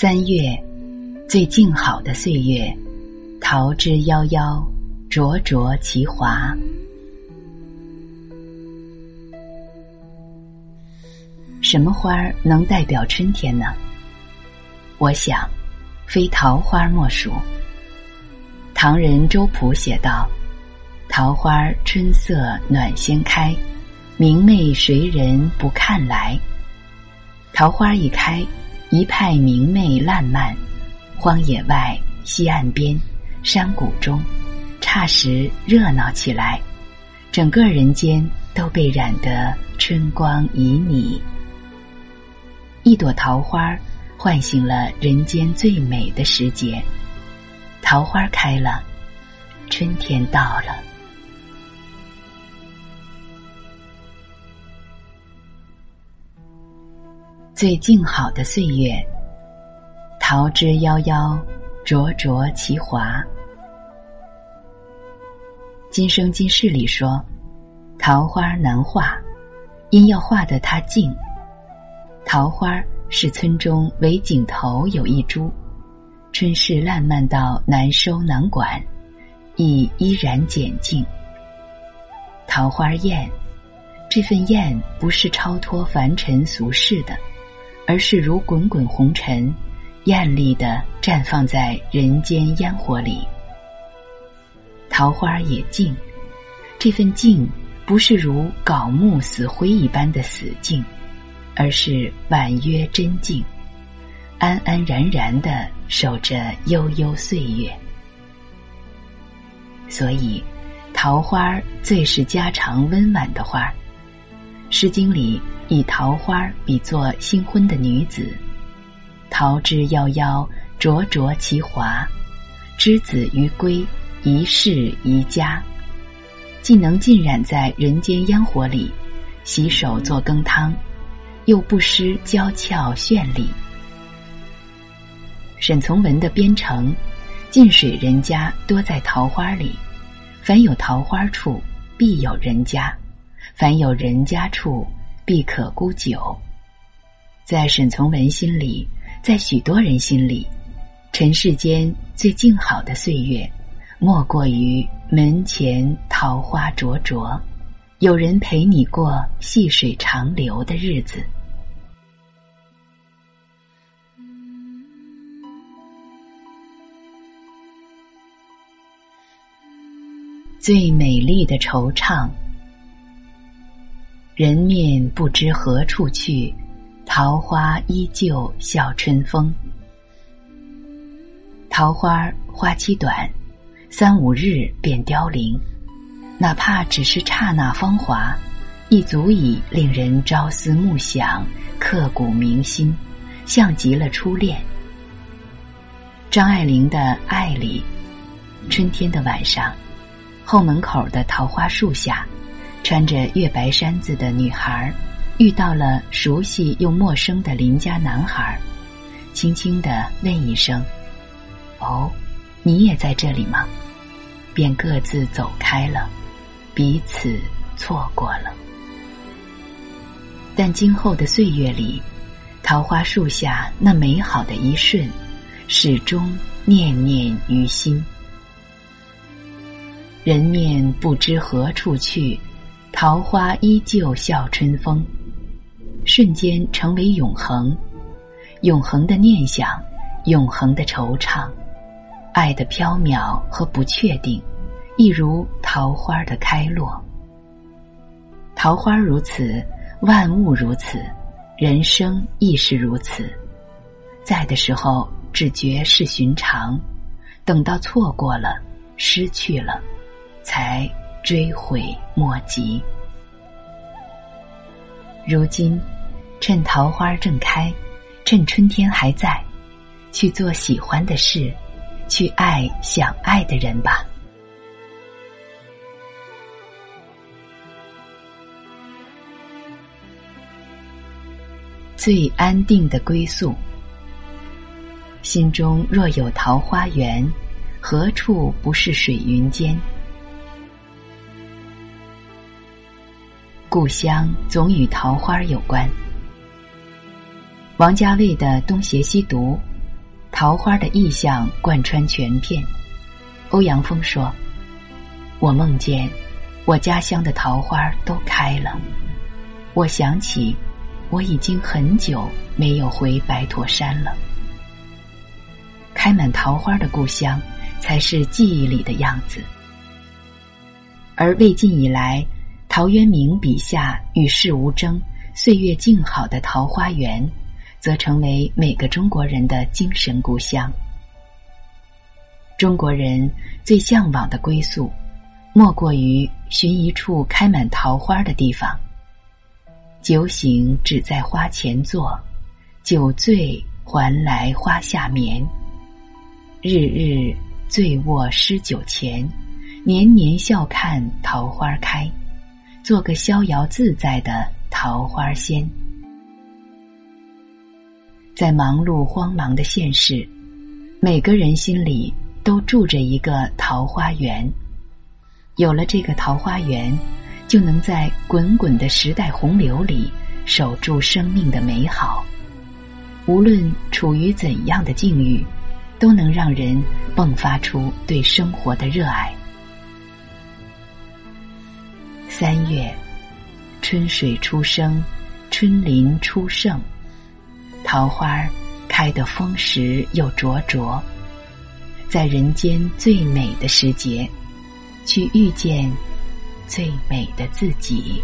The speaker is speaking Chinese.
三月，最静好的岁月，桃之夭夭，灼灼其华。什么花儿能代表春天呢？我想，非桃花莫属。唐人周朴写道：“桃花春色暖先开，明媚谁人不看来？”桃花一开，一派明媚烂漫，荒野外、西岸边、山谷中，霎时热闹起来，整个人间都被染得春光旖旎。一朵桃花，唤醒了人间最美的时节。桃花开了，春天到了。最静好的岁月，桃之夭夭，灼灼其华。今生今世里说，桃花难画，因要画得它静。桃花是村中围井头有一株，春事烂漫到难收难管，亦依然简静。桃花艳，这份艳不是超脱凡尘俗世的，而是如滚滚红尘，艳丽的绽放在人间烟火里。桃花也静，这份静不是如槁木死灰一般的死静。而是婉约真静，安安然然的守着悠悠岁月。所以，桃花最是家常温婉的花。《诗经》里以桃花比作新婚的女子，桃之夭夭，灼灼其华。之子于归，宜室宜家，既能浸染在人间烟火里，洗手做羹汤。又不失娇俏绚丽。沈从文的编程：近水人家多在桃花里，凡有桃花处，必有人家；凡有人家处，必可沽酒。在沈从文心里，在许多人心里，尘世间最静好的岁月，莫过于门前桃花灼灼，有人陪你过细水长流的日子。最美丽的惆怅，人面不知何处去，桃花依旧笑春风。桃花花期短，三五日便凋零，哪怕只是刹那芳华，亦足以令人朝思暮想、刻骨铭心，像极了初恋。张爱玲的《爱》里，春天的晚上。后门口的桃花树下，穿着月白衫子的女孩，遇到了熟悉又陌生的邻家男孩，轻轻的问一声：“哦，你也在这里吗？”便各自走开了，彼此错过了。但今后的岁月里，桃花树下那美好的一瞬，始终念念于心。人面不知何处去，桃花依旧笑春风。瞬间成为永恒，永恒的念想，永恒的惆怅，爱的飘渺和不确定，一如桃花的开落。桃花如此，万物如此，人生亦是如此。在的时候只觉是寻常，等到错过了，失去了。才追悔莫及。如今，趁桃花正开，趁春天还在，去做喜欢的事，去爱想爱的人吧。最安定的归宿，心中若有桃花源，何处不是水云间？故乡总与桃花有关。王家卫的《东邪西毒》桃花的意象贯穿全片。欧阳锋说：“我梦见我家乡的桃花都开了，我想起我已经很久没有回白驼山了。开满桃花的故乡，才是记忆里的样子。而魏晋以来，陶渊明笔下与世无争、岁月静好的桃花源。”则成为每个中国人的精神故乡。中国人最向往的归宿，莫过于寻一处开满桃花的地方。酒醒只在花前坐，酒醉还来花下眠。日日醉卧诗酒前，年年笑看桃花开，做个逍遥自在的桃花仙。在忙碌慌忙的现实，每个人心里都住着一个桃花源。有了这个桃花源，就能在滚滚的时代洪流里守住生命的美好。无论处于怎样的境遇，都能让人迸发出对生活的热爱。三月，春水初生，春林初盛。桃花开得丰实又灼灼，在人间最美的时节，去遇见最美的自己。